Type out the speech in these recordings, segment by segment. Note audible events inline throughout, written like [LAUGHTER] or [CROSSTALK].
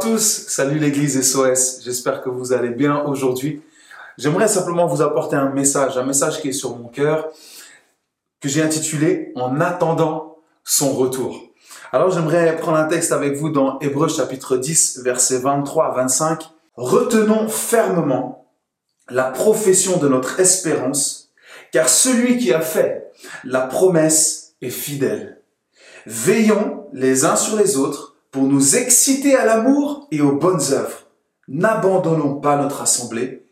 tous, salut l'église SOS, j'espère que vous allez bien aujourd'hui. J'aimerais simplement vous apporter un message, un message qui est sur mon cœur, que j'ai intitulé En attendant son retour. Alors j'aimerais prendre un texte avec vous dans Hébreu chapitre 10, versets 23 à 25. Retenons fermement la profession de notre espérance, car celui qui a fait la promesse est fidèle. Veillons les uns sur les autres pour nous exciter à l'amour et aux bonnes œuvres. N'abandonnons pas notre assemblée,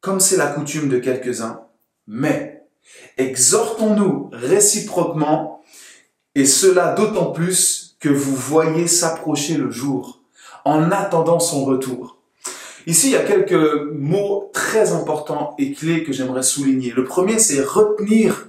comme c'est la coutume de quelques-uns, mais exhortons-nous réciproquement, et cela d'autant plus que vous voyez s'approcher le jour, en attendant son retour. Ici, il y a quelques mots très importants et clés que j'aimerais souligner. Le premier, c'est retenir,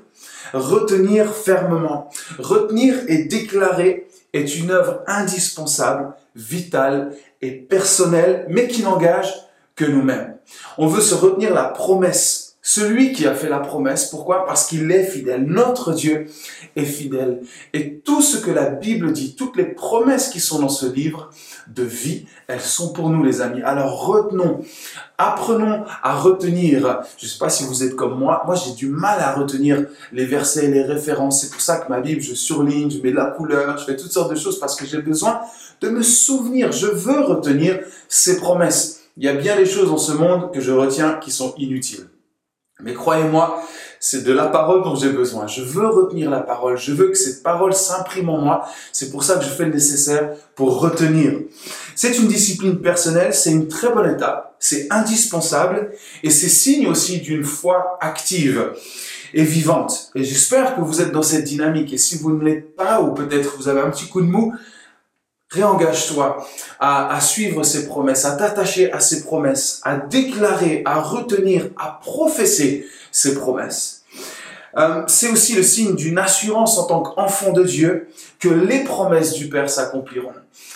retenir fermement. Retenir et déclarer est une œuvre indispensable, vitale et personnelle, mais qui n'engage que nous-mêmes. On veut se retenir la promesse. Celui qui a fait la promesse, pourquoi? Parce qu'il est fidèle. Notre Dieu est fidèle. Et tout ce que la Bible dit, toutes les promesses qui sont dans ce livre de vie, elles sont pour nous les amis. Alors retenons, apprenons à retenir. Je ne sais pas si vous êtes comme moi, moi j'ai du mal à retenir les versets, les références. C'est pour ça que ma Bible, je surligne, je mets de la couleur, je fais toutes sortes de choses parce que j'ai besoin de me souvenir. Je veux retenir ces promesses. Il y a bien des choses dans ce monde que je retiens qui sont inutiles. Mais croyez-moi, c'est de la parole dont j'ai besoin. Je veux retenir la parole. Je veux que cette parole s'imprime en moi. C'est pour ça que je fais le nécessaire pour retenir. C'est une discipline personnelle. C'est une très bonne étape. C'est indispensable. Et c'est signe aussi d'une foi active et vivante. Et j'espère que vous êtes dans cette dynamique. Et si vous ne l'êtes pas, ou peut-être vous avez un petit coup de mou, Réengage-toi à, à, suivre ses promesses, à t'attacher à ses promesses, à déclarer, à retenir, à professer ses promesses. Euh, c'est aussi le signe d'une assurance en tant qu'enfant de Dieu que les promesses du Père s'accompliront.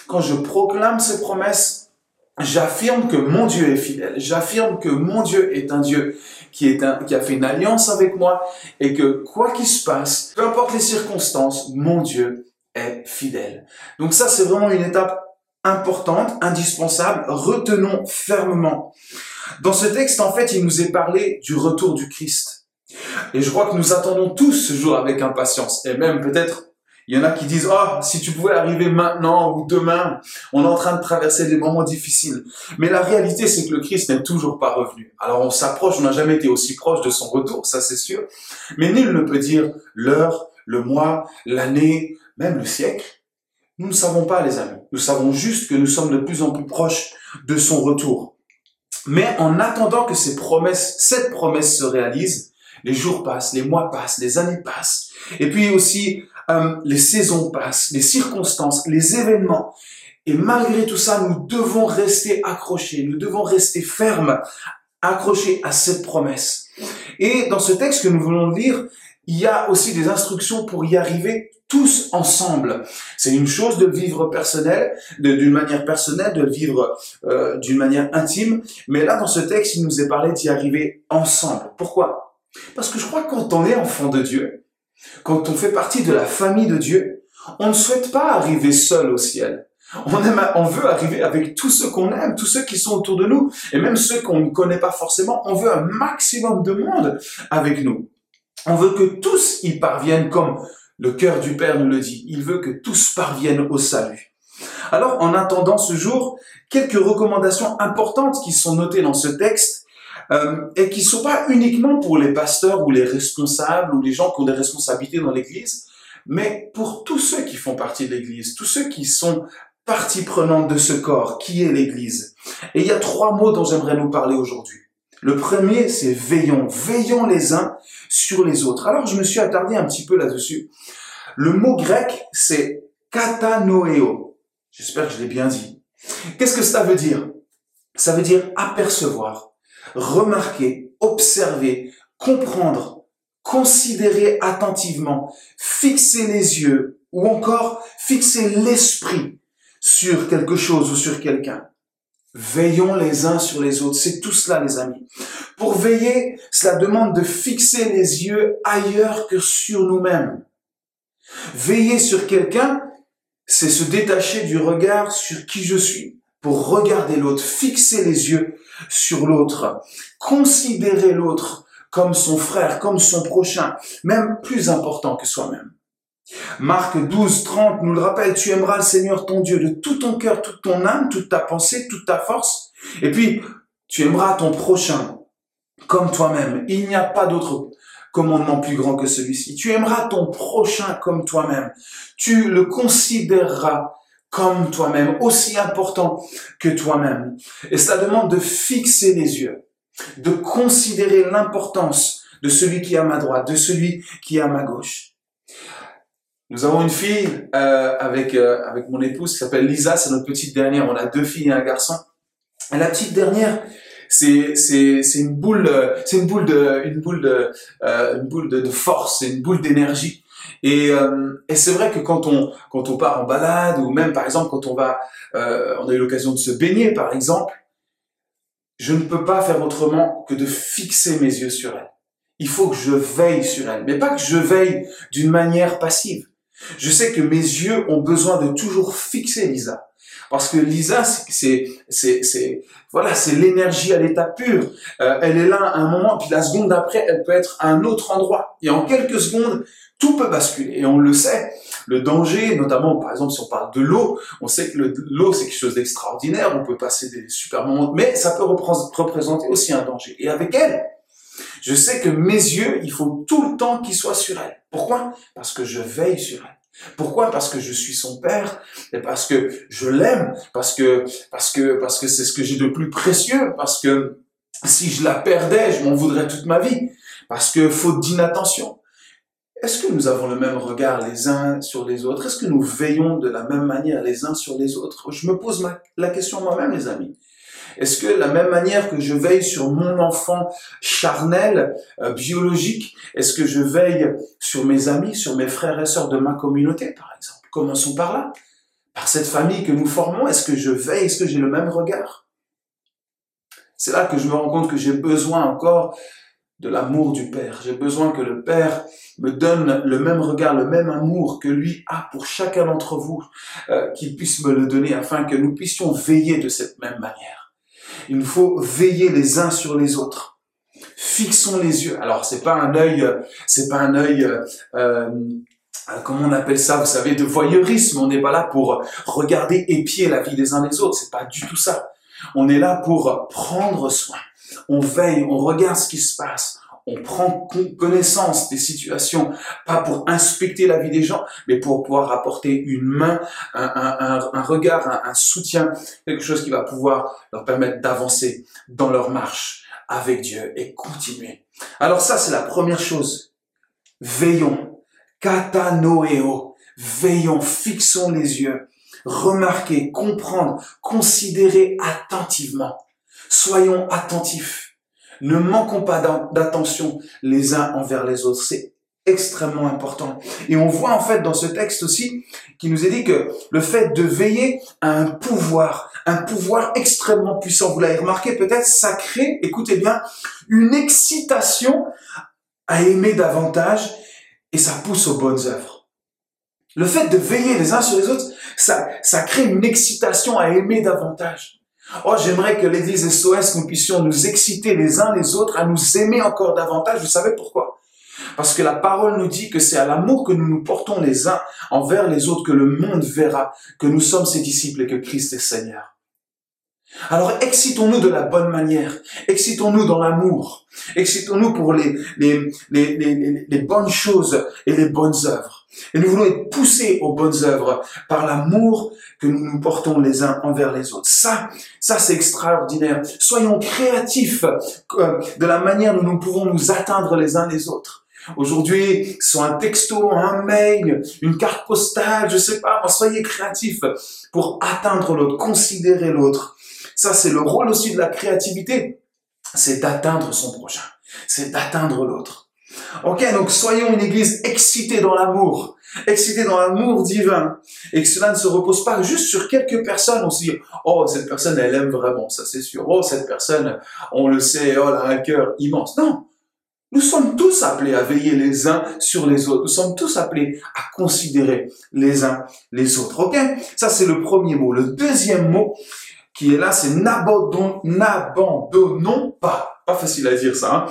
Quand je proclame ces promesses, j'affirme que mon Dieu est fidèle. J'affirme que mon Dieu est un Dieu qui, est un, qui a fait une alliance avec moi et que quoi qu'il se passe, peu importe les circonstances, mon Dieu est fidèle. Donc ça, c'est vraiment une étape importante, indispensable. Retenons fermement. Dans ce texte, en fait, il nous est parlé du retour du Christ. Et je crois que nous attendons tous ce jour avec impatience. Et même peut-être, il y en a qui disent, oh, si tu pouvais arriver maintenant ou demain, on est en train de traverser des moments difficiles. Mais la réalité, c'est que le Christ n'est toujours pas revenu. Alors on s'approche, on n'a jamais été aussi proche de son retour, ça c'est sûr. Mais nul ne peut dire l'heure, le mois, l'année, même le siècle. Nous ne savons pas, les amis. Nous savons juste que nous sommes de plus en plus proches de son retour. Mais en attendant que cette promesse se réalise, les jours passent, les mois passent, les années passent. Et puis aussi, euh, les saisons passent, les circonstances, les événements. Et malgré tout ça, nous devons rester accrochés, nous devons rester fermes, accrochés à cette promesse. Et dans ce texte que nous voulons lire, il y a aussi des instructions pour y arriver tous ensemble. C'est une chose de vivre personnel, d'une manière personnelle, de vivre euh, d'une manière intime, mais là dans ce texte, il nous est parlé d'y arriver ensemble. Pourquoi? Parce que je crois que quand on est enfant de Dieu, quand on fait partie de la famille de Dieu, on ne souhaite pas arriver seul au ciel. On, aime, on veut arriver avec tous ceux qu'on aime, tous ceux qui sont autour de nous, et même ceux qu'on ne connaît pas forcément. On veut un maximum de monde avec nous. On veut que tous y parviennent comme le cœur du Père nous le dit. Il veut que tous parviennent au salut. Alors, en attendant ce jour, quelques recommandations importantes qui sont notées dans ce texte euh, et qui ne sont pas uniquement pour les pasteurs ou les responsables ou les gens qui ont des responsabilités dans l'Église, mais pour tous ceux qui font partie de l'Église, tous ceux qui sont partie prenante de ce corps, qui est l'Église. Et il y a trois mots dont j'aimerais nous parler aujourd'hui. Le premier, c'est veillons. Veillons les uns sur les autres. Alors, je me suis attardé un petit peu là-dessus. Le mot grec, c'est katanoeo. J'espère que je l'ai bien dit. Qu'est-ce que ça veut dire? Ça veut dire apercevoir, remarquer, observer, comprendre, considérer attentivement, fixer les yeux ou encore fixer l'esprit sur quelque chose ou sur quelqu'un. Veillons les uns sur les autres. C'est tout cela, les amis. Pour veiller, cela demande de fixer les yeux ailleurs que sur nous-mêmes. Veiller sur quelqu'un, c'est se détacher du regard sur qui je suis. pour regarder l'autre, fixer les yeux sur l'autre, considérer l'autre comme son frère, comme son prochain, même plus important que soi-même. Marc 12, 30 nous le rappelle, tu aimeras le Seigneur ton Dieu de tout ton cœur, toute ton âme, toute ta pensée, toute ta force. Et puis, tu aimeras ton prochain comme toi-même. Il n'y a pas d'autre commandement plus grand que celui-ci. Tu aimeras ton prochain comme toi-même. Tu le considéreras comme toi-même, aussi important que toi-même. Et cela demande de fixer les yeux, de considérer l'importance de celui qui est à ma droite, de celui qui est à ma gauche. Nous avons une fille euh, avec euh, avec mon épouse qui s'appelle Lisa, c'est notre petite dernière. On a deux filles et un garçon. Et la petite dernière, c'est c'est c'est une boule, c'est une boule de une boule de euh, une boule de, de force, c'est une boule d'énergie. Et, euh, et c'est vrai que quand on quand on part en balade ou même par exemple quand on va, euh, on a eu l'occasion de se baigner par exemple, je ne peux pas faire autrement que de fixer mes yeux sur elle. Il faut que je veille sur elle, mais pas que je veille d'une manière passive. Je sais que mes yeux ont besoin de toujours fixer Lisa. Parce que Lisa, c'est, c'est, c'est, voilà, c'est l'énergie à l'état pur. Euh, elle est là un moment, puis la seconde d'après, elle peut être à un autre endroit. Et en quelques secondes, tout peut basculer. Et on le sait. Le danger, notamment, par exemple, si on parle de l'eau, on sait que l'eau, c'est quelque chose d'extraordinaire. On peut passer des super moments, mais ça peut représenter aussi un danger. Et avec elle, je sais que mes yeux, il faut tout le temps qu'ils soient sur elle. Pourquoi? Parce que je veille sur elle. Pourquoi? Parce que je suis son père et parce que je l'aime, parce que parce que parce que c'est ce que j'ai de plus précieux, parce que si je la perdais, je m'en voudrais toute ma vie, parce que faute d'inattention. Est-ce que nous avons le même regard les uns sur les autres? Est-ce que nous veillons de la même manière les uns sur les autres? Je me pose la question moi-même, les amis. Est-ce que la même manière que je veille sur mon enfant charnel, euh, biologique, est-ce que je veille sur mes amis, sur mes frères et sœurs de ma communauté, par exemple? Commençons par là. Par cette famille que nous formons, est-ce que je veille, est-ce que j'ai le même regard? C'est là que je me rends compte que j'ai besoin encore de l'amour du Père. J'ai besoin que le Père me donne le même regard, le même amour que lui a pour chacun d'entre vous, euh, qu'il puisse me le donner afin que nous puissions veiller de cette même manière. Il nous faut veiller les uns sur les autres. Fixons les yeux. Alors c'est pas un œil, c'est pas un œil, euh, euh, comment on appelle ça, vous savez, de voyeurisme. On n'est pas là pour regarder épier la vie des uns des autres. C'est pas du tout ça. On est là pour prendre soin. On veille, on regarde ce qui se passe on prend connaissance des situations, pas pour inspecter la vie des gens, mais pour pouvoir apporter une main, un, regard, un, soutien, quelque chose qui va pouvoir leur permettre d'avancer dans leur marche avec Dieu et continuer. Alors ça, c'est la première chose. Veillons. Katanoeo. Veillons, fixons les yeux. Remarquez, comprendre, considérer attentivement. Soyons attentifs ne manquons pas d'attention les uns envers les autres. C'est extrêmement important. Et on voit en fait dans ce texte aussi qui nous est dit que le fait de veiller a un pouvoir, un pouvoir extrêmement puissant. Vous l'avez remarqué peut-être, ça crée, écoutez bien, une excitation à aimer davantage et ça pousse aux bonnes œuvres. Le fait de veiller les uns sur les autres, ça crée une excitation à aimer davantage. Oh, j'aimerais que l'Église SOS, nous puissions nous exciter les uns les autres à nous aimer encore davantage. Vous savez pourquoi? Parce que la parole nous dit que c'est à l'amour que nous nous portons les uns envers les autres que le monde verra que nous sommes ses disciples et que Christ est Seigneur. Alors excitons-nous de la bonne manière, excitons-nous dans l'amour, excitons-nous pour les, les, bonnes choses et les bonnes œuvres. Et nous voulons être poussés aux bonnes œuvres par l'amour que nous nous portons les uns envers les autres. Ça, ça c'est extraordinaire. Soyons créatifs euh, de la manière dont nous pouvons nous atteindre les uns les autres. Aujourd'hui, soit un texto, un mail, une carte postale, je sais pas, soyez créatifs pour atteindre l'autre, considérer l'autre. Ça, c'est le rôle aussi de la créativité. C'est d'atteindre son prochain. C'est d'atteindre l'autre. Ok, donc soyons une église excitée dans l'amour, excitée dans l'amour divin, et que cela ne se repose pas juste sur quelques personnes. On se dit, oh, cette personne, elle aime vraiment, ça c'est sûr. Oh, cette personne, on le sait, oh, elle a un cœur immense. Non, nous sommes tous appelés à veiller les uns sur les autres. Nous sommes tous appelés à considérer les uns les autres. Ok Ça, c'est le premier mot. Le deuxième mot, qui est là, c'est n'abandonnons, pas. Pas facile à dire ça, hein.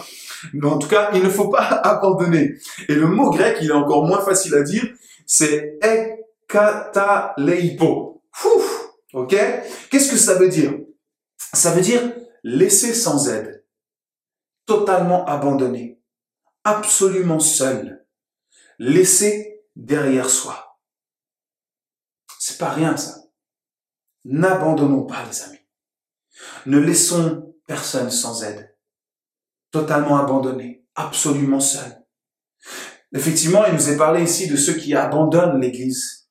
Mais en tout cas, il ne faut pas [LAUGHS] abandonner. Et le mot grec, il est encore moins facile à dire, c'est ekataleipo. Ok? Qu'est-ce que ça veut dire? Ça veut dire laisser sans aide, totalement abandonné, absolument seul, laissé derrière soi. C'est pas rien ça. N'abandonnons pas les amis. Ne laissons personne sans aide. Totalement abandonné, absolument seul. Effectivement, il nous est parlé ici de ceux qui abandonnent l'Église.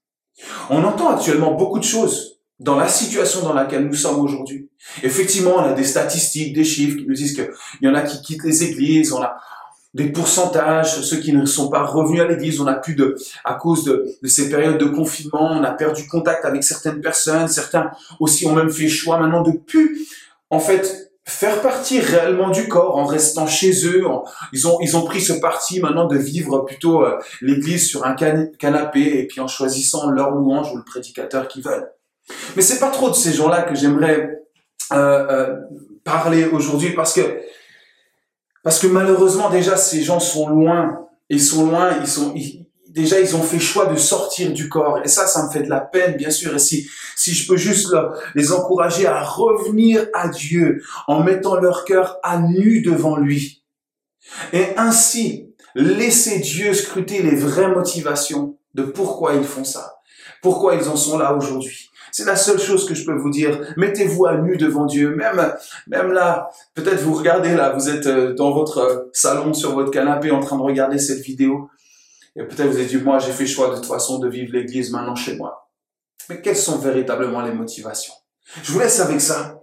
On entend actuellement beaucoup de choses dans la situation dans laquelle nous sommes aujourd'hui. Effectivement, on a des statistiques, des chiffres qui nous disent qu'il y en a qui quittent les églises, on a des pourcentages, ceux qui ne sont pas revenus à l'église, on a plus de, à cause de, de, ces périodes de confinement, on a perdu contact avec certaines personnes, certains aussi ont même fait choix maintenant de plus, en fait, faire partie réellement du corps en restant chez eux. ils ont ils ont pris ce parti maintenant de vivre plutôt euh, l'église sur un canapé et puis en choisissant leur louange ou le prédicateur qu'ils veulent. Mais c'est pas trop de ces gens-là que j'aimerais euh, euh, parler aujourd'hui parce que parce que malheureusement déjà ces gens sont loin, ils sont loin, ils sont déjà ils ont fait choix de sortir du corps et ça ça me fait de la peine bien sûr et si si je peux juste les encourager à revenir à Dieu en mettant leur cœur à nu devant lui et ainsi laisser Dieu scruter les vraies motivations de pourquoi ils font ça, pourquoi ils en sont là aujourd'hui. C'est la seule chose que je peux vous dire. Mettez-vous à nu devant Dieu. Même, même là, peut-être vous regardez là, vous êtes euh, dans votre euh, salon, sur votre canapé, en train de regarder cette vidéo. Et peut-être vous avez dit, moi, j'ai fait choix de toute façon de vivre l'église maintenant chez moi. Mais quelles sont véritablement les motivations? Je vous laisse avec ça.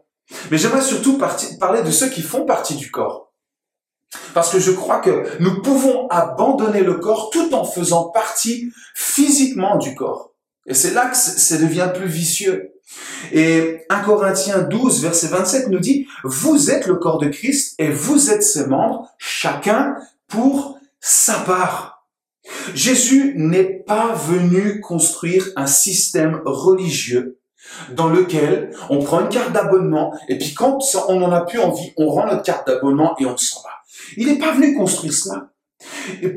Mais j'aimerais surtout parler de ceux qui font partie du corps. Parce que je crois que nous pouvons abandonner le corps tout en faisant partie physiquement du corps. Et c'est là que ça devient plus vicieux. Et 1 Corinthiens 12, verset 27 nous dit, vous êtes le corps de Christ et vous êtes ses membres, chacun pour sa part. Jésus n'est pas venu construire un système religieux dans lequel on prend une carte d'abonnement et puis quand on n'en a plus envie, on rend notre carte d'abonnement et on s'en va. Il n'est pas venu construire cela.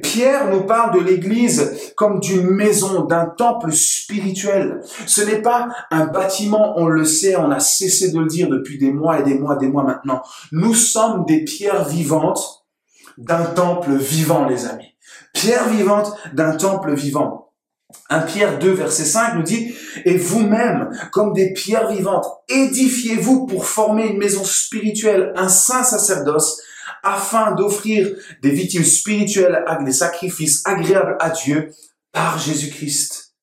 Pierre nous parle de l'Église comme d'une maison, d'un temple spirituel. Ce n'est pas un bâtiment, on le sait, on a cessé de le dire depuis des mois et des mois, des mois maintenant. Nous sommes des pierres vivantes d'un temple vivant, les amis. Pierre vivante d'un temple vivant. Un Pierre 2, verset 5 nous dit, et vous-même, comme des pierres vivantes, édifiez-vous pour former une maison spirituelle, un saint sacerdoce, afin d'offrir des victimes spirituelles des sacrifices agréables à Dieu par Jésus-Christ.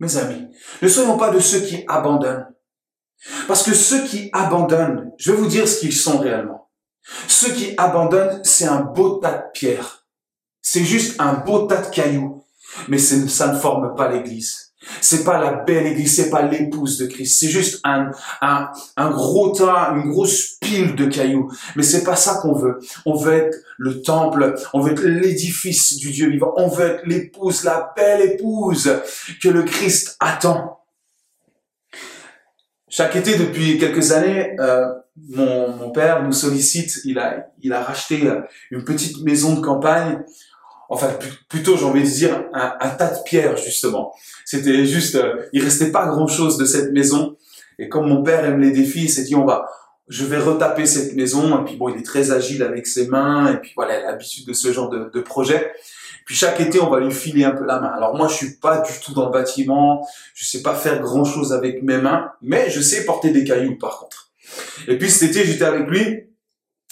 Mes amis, ne soyons pas de ceux qui abandonnent. Parce que ceux qui abandonnent, je vais vous dire ce qu'ils sont réellement. Ceux qui abandonnent, c'est un beau tas de pierres. C'est juste un beau tas de cailloux. Mais ça ne forme pas l'église. C'est pas la belle église, c'est pas l'épouse de Christ. C'est juste un, gros tas, une grosse pile de cailloux. Mais c'est pas ça qu'on veut. On veut être le temple, on veut être l'édifice du Dieu vivant. On veut être l'épouse, la belle épouse que le Christ attend. Chaque été, depuis quelques années, euh, mon, père nous sollicite. Il a racheté une petite maison de campagne enfin plutôt j'ai envie de dire un, tas de pierres justement. C'était juste, euh, il restait pas grand chose de cette maison. Et comme mon père aime les défis, il s'est dit on va, je vais retaper cette maison. Et puis bon, il est très agile avec ses mains. Et puis voilà, il a l'habitude de ce genre de, de projet. Puis chaque été, on va lui filer un peu la main. Alors moi, je suis pas du tout dans le bâtiment. Je sais pas faire grand chose avec mes mains, mais je sais porter des cailloux par contre. Et puis cet été, j'étais avec lui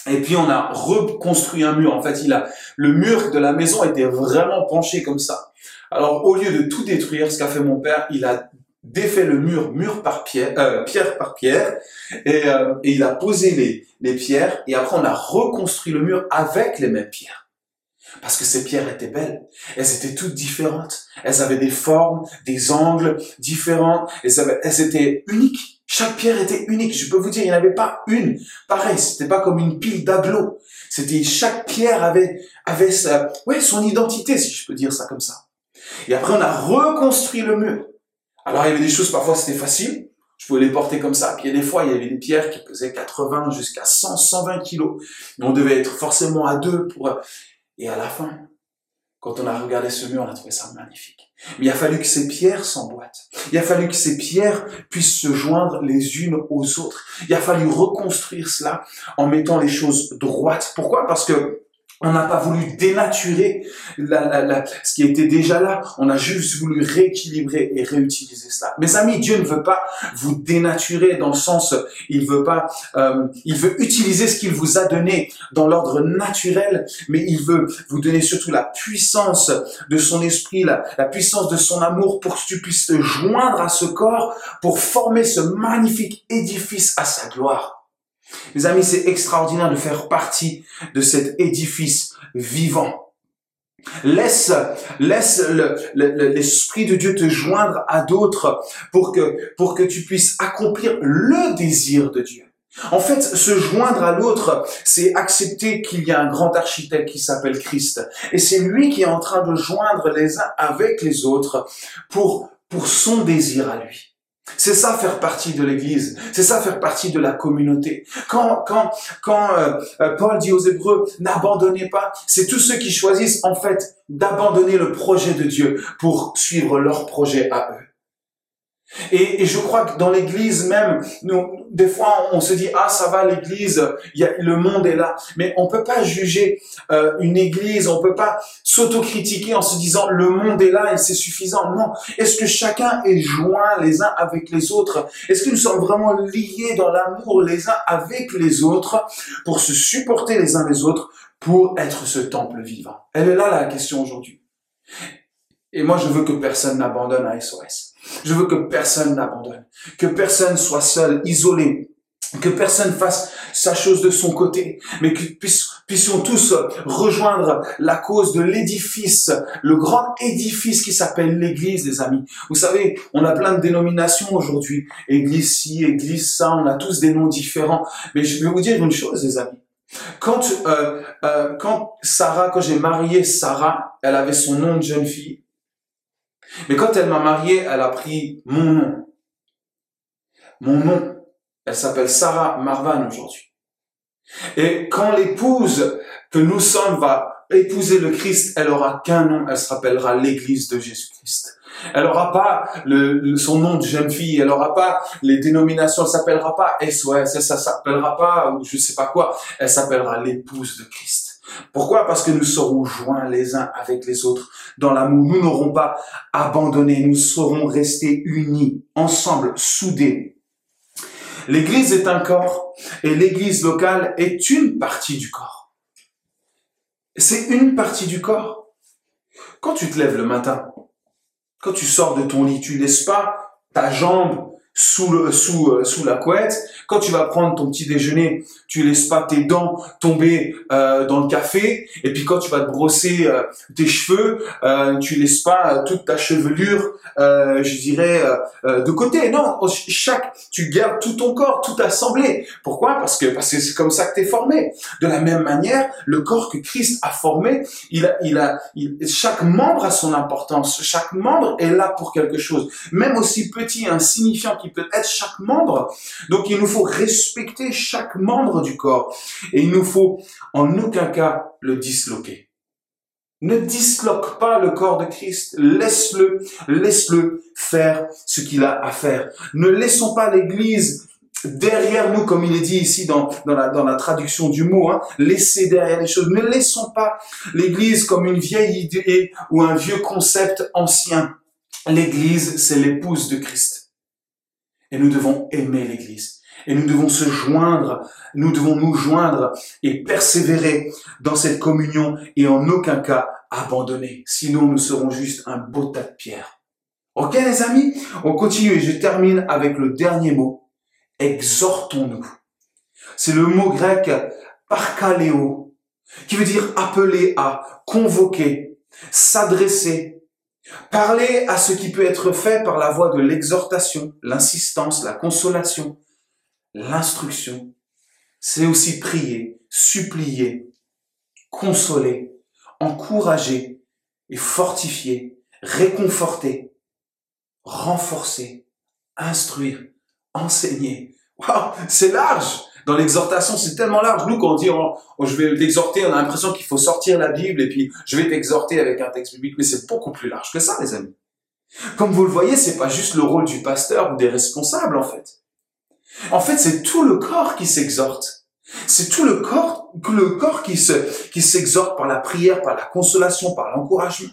et puis on a reconstruit un mur. En fait, il a le mur de la maison était vraiment penché comme ça. Alors au lieu de tout détruire, ce qu'a fait mon père, il a défait le mur, mur par pierre, euh, pierre par pierre, et, euh, et, il a posé les, les pierres. Et après, on a reconstruit le mur avec les mêmes pierres. Parce que ces pierres étaient belles. Elles étaient toutes différentes. Elles avaient des formes, des angles différents. Elles, avaient, elles étaient uniques. Chaque pierre était unique. Je peux vous dire, il n'y en avait pas une. Pareil, c'était pas comme une pile d'agglos. C'était chaque pierre avait avait sa, ouais, son identité, si je peux dire ça comme ça. Et après, on a reconstruit le mur. Alors, il y avait des choses parfois c'était facile. Je pouvais les porter comme ça. Puis des fois, il y avait des pierres qui pesaient 80 jusqu'à 100, 120 kilos. Mais on devait être forcément à deux pour... Et à la fin, quand on a regardé ce mur, on a trouvé ça magnifique. Mais il a fallu que ces pierres s'emboîtent. Il a fallu que ces pierres puissent se joindre les unes aux autres. Il a fallu reconstruire cela en mettant les choses droites. Pourquoi? Parce que on n'a pas voulu dénaturer ce qui était déjà là. On a juste voulu rééquilibrer et réutiliser cela. Mes amis, Dieu ne veut pas vous dénaturer dans le sens, il veut pas, euh, il veut utiliser ce qu'il vous a donné dans l'ordre naturel, mais il veut vous donner surtout la puissance de son esprit, la, la puissance de son amour pour que tu puisses te joindre à ce corps pour former ce magnifique édifice à sa gloire. Mes amis, c'est extraordinaire de faire partie de cet édifice vivant. Laisse, laisse l'esprit de Dieu te joindre à d'autres pour que, pour que tu puisses accomplir le désir de Dieu. En fait, se joindre à l'autre, c'est accepter qu'il y a un grand architecte qui s'appelle Christ. Et c'est lui qui est en train de joindre les uns avec les autres pour, pour son désir à lui. C'est ça faire partie de l'Église. C'est ça faire partie de la communauté. Quand quand quand euh, euh, Paul dit aux Hébreux n'abandonnez pas, c'est tous ceux qui choisissent en fait d'abandonner le projet de Dieu pour suivre leur projet à eux. Et, je crois que dans l'Église même, nous, des fois, on se dit ah ça va l'Église, y le monde est là, mais on peut pas juger euh, une Église, on peut pas s'autocritiquer en se disant le monde est là et c'est suffisant. Non, est-ce que chacun est joint les uns avec les autres? Est-ce que nous sommes vraiment liés dans l'amour les uns avec les autres pour se supporter les uns les autres pour être ce temple vivant? Elle est là la question aujourd'hui. Et moi, je veux que personne n'abandonne à SOS. Je veux que personne n'abandonne, que personne soit seul, isolé, que personne fasse sa chose de son côté, mais que puissions tous rejoindre la cause de l'édifice, le grand édifice qui s'appelle l'Église, les amis. Vous savez, on a plein de dénominations aujourd'hui, Église ci, Église ça, on a tous des noms différents. Mais je vais vous dire une chose, les amis. Quand, euh, euh, quand Sarah, quand j'ai marié Sarah, elle avait son nom de jeune fille. Mais quand elle m'a marié, elle a pris mon nom. Mon nom. Elle s'appelle Sarah Marvan aujourd'hui. Et quand l'épouse que nous sommes va épouser le Christ, elle aura qu'un nom, elle se rappellera l'église de Jésus-Christ. Elle aura pas son nom de jeune fille, elle aura pas les dénominations, elle s'appellera pas SOS, ça s'appellera pas je sais pas quoi, elle s'appellera l'épouse de Christ. Pourquoi? Parce que nous serons joints les uns avec les autres dans l'amour. Nous n'aurons pas abandonné, nous serons restés unis, ensemble, soudés. L'Église est un corps et l'Église locale est une partie du corps. C'est une partie du corps. Quand tu te lèves le matin, quand tu sors de ton lit, tu laisses pas ta jambe sous, le, sous, euh, sous la couette. Quand tu vas prendre ton petit déjeuner, tu laisses pas tes dents tomber euh, dans le café. Et puis quand tu vas te brosser euh, tes cheveux, euh, tu laisses pas toute ta chevelure, je dirais, de côté. Non, chaque, tu gardes tout ton corps, tout assemblé. Pourquoi? Parce que parce que c'est comme ça que tu es formé. De la même manière, le corps que Christ a formé, il a, il a, chaque membre a son importance. Chaque membre est là pour quelque chose. Même aussi petit, insignifiant peut être chaque membre. Donc il nous faut respecter chaque membre du corps. Et il nous faut en aucun cas le disloquer. Ne disloque pas le corps de Christ. Laisse-le, laisse-le faire ce qu'il a à faire. Ne laissons pas l'Église derrière nous, comme il est dit ici dans, dans la traduction du mot, hein, laisser derrière les choses. Ne laissons pas l'Église comme une vieille idée ou un vieux concept ancien. L'Église, c'est l'épouse de Christ. Et nous devons aimer l'Église. Et nous devons se joindre, nous devons nous joindre et persévérer dans cette communion et en aucun cas abandonner. Sinon, nous serons juste un beau tas de pierres. Ok, les amis? On continue et je termine avec le dernier mot. Exhortons-nous. C'est le mot grec parkaleo, qui veut dire appeler à, convoquer, s'adresser, Parler à ce qui peut être fait par la voie de l'exhortation, l'insistance, la consolation, l'instruction. C'est aussi prier, supplier, consoler, encourager et fortifier, réconforter, renforcer, instruire, enseigner. Waouh, c'est large. Dans l'exhortation, c'est tellement large. Nous, quand on dit oh, oh, je vais t'exhorter, on a l'impression qu'il faut sortir la Bible et puis je vais t'exhorter avec un texte biblique, mais c'est beaucoup plus large que ça, les amis. Comme vous le voyez, c'est pas juste le rôle du pasteur ou des responsables, en fait. En fait, c'est tout le corps qui s'exhorte. C'est tout le corps, le corps qui se, qui s'exhorte par la prière, par la consolation, par l'encouragement.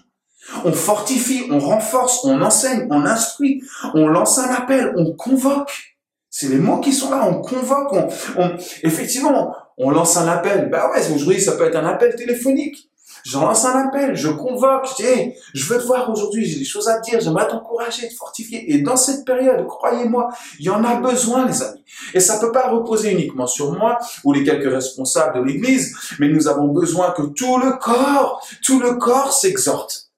On fortifie, on renforce, on enseigne, on instruit, on lance un appel, on convoque. C'est les mots qui sont là, on convoque, on, effectivement, on lance un appel. Ben ouais, aujourd'hui, ça peut être un appel téléphonique. Je lance un appel, je convoque, je dis, je veux te voir aujourd'hui, j'ai des choses à te dire, j'aimerais t'encourager, te fortifier. Et dans cette période, croyez-moi, il y en a besoin, les amis. Et ça peut pas reposer uniquement sur moi ou les quelques responsables de l'église, mais nous avons besoin que tout le corps, tout le corps s'exhorte.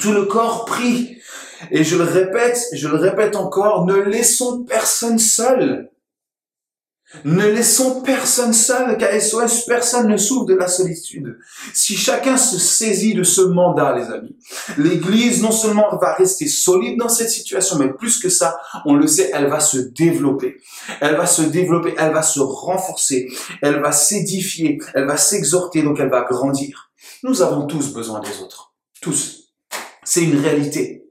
Tout le corps prie. Et je le répète, je le répète encore, ne laissons personne seul. Ne laissons personne seul, car SOS, personne ne souffre de la solitude. Si chacun se saisit de ce mandat, les amis, l'Église non seulement va rester solide dans cette situation, mais plus que ça, on le sait, elle va se développer. Elle va se développer, elle va se renforcer, elle va s'édifier, elle va s'exhorter, donc elle va grandir. Nous avons tous besoin des autres. Tous. C'est une réalité.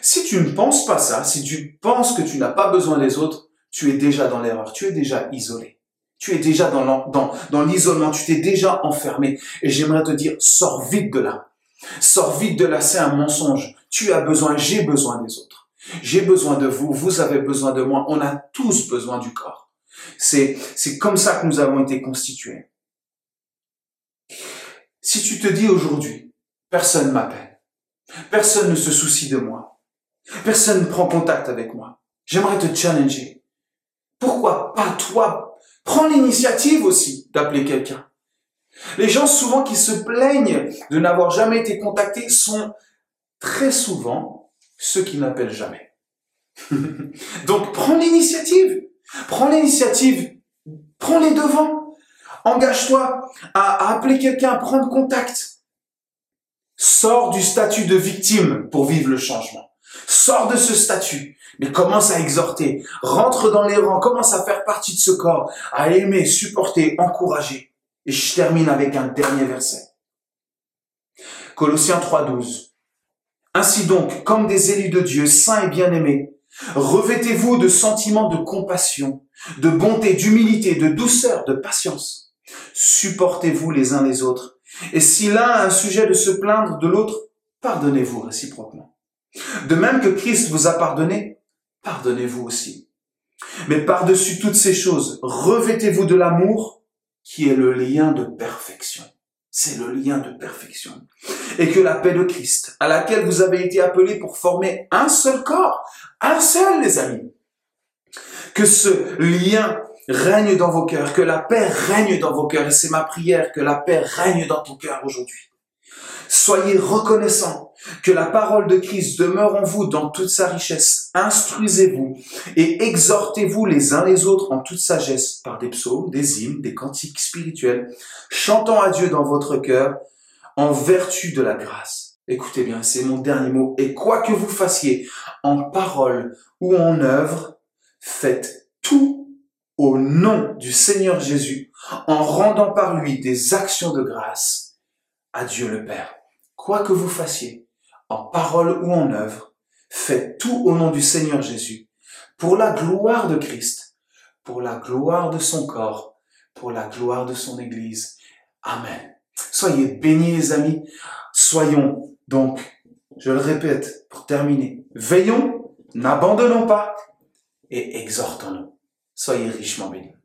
Si tu ne penses pas ça, si tu penses que tu n'as pas besoin des autres, tu es déjà dans l'erreur, tu es déjà isolé. Tu es déjà dans, l'isolement, tu t'es déjà enfermé. Et j'aimerais te dire, sors vite de là. Sors vite de là, c'est un mensonge. Tu as besoin, j'ai besoin des autres. J'ai besoin de vous, vous avez besoin de moi. On a tous besoin du corps. C'est, comme ça que nous avons été constitués. Si tu te dis aujourd'hui, personne m'appelle, personne ne se soucie de moi, personne ne prend contact avec moi, j'aimerais te challenger. Pourquoi pas toi? Prends l'initiative aussi d'appeler quelqu'un. Les gens souvent qui se plaignent de n'avoir jamais été contactés sont très souvent ceux qui n'appellent jamais. [LAUGHS] Donc prends l'initiative. Prends l'initiative. Prends les devants. Engage-toi à, appeler quelqu'un, à prendre contact. Sors du statut de victime pour vivre le changement. Sors de ce statut, mais commence à exhorter, rentre dans les rangs, commence à faire partie de ce corps, à aimer, supporter, encourager. Et je termine avec un dernier verset. Colossiens 3.12. Ainsi donc, comme des élus de Dieu, saints et bien-aimés, revêtez-vous de sentiments de compassion, de bonté, d'humilité, de douceur, de patience. Supportez-vous les uns les autres. Et si l'un a un sujet de se plaindre de l'autre, pardonnez-vous réciproquement. De même que Christ vous a pardonné, pardonnez-vous aussi. Mais par-dessus toutes ces choses, revêtez-vous de l'amour qui est le lien de perfection. C'est le lien de perfection. Et que la paix de Christ, à laquelle vous avez été appelés pour former un seul corps, un seul les amis, que ce lien règne dans vos cœurs, que la paix règne dans vos cœurs. Et c'est ma prière que la paix règne dans ton cœur aujourd'hui. Soyez reconnaissants que la parole de Christ demeure en vous dans toute sa richesse. Instruisez-vous et exhortez-vous les uns les autres en toute sagesse par des psaumes, des hymnes, des cantiques spirituels, chantant à Dieu dans votre cœur en vertu de la grâce. Écoutez bien, c'est mon dernier mot. Et quoi que vous fassiez en parole ou en œuvre, faites tout au nom du Seigneur Jésus en rendant par lui des actions de grâce à Dieu le Père. Quoi que vous fassiez, en parole ou en œuvre, faites tout au nom du Seigneur Jésus, pour la gloire de Christ, pour la gloire de son corps, pour la gloire de son Église. Amen. Soyez bénis les amis. Soyons donc, je le répète pour terminer, veillons, n'abandonnons pas et exhortons-nous. Soyez richement bénis.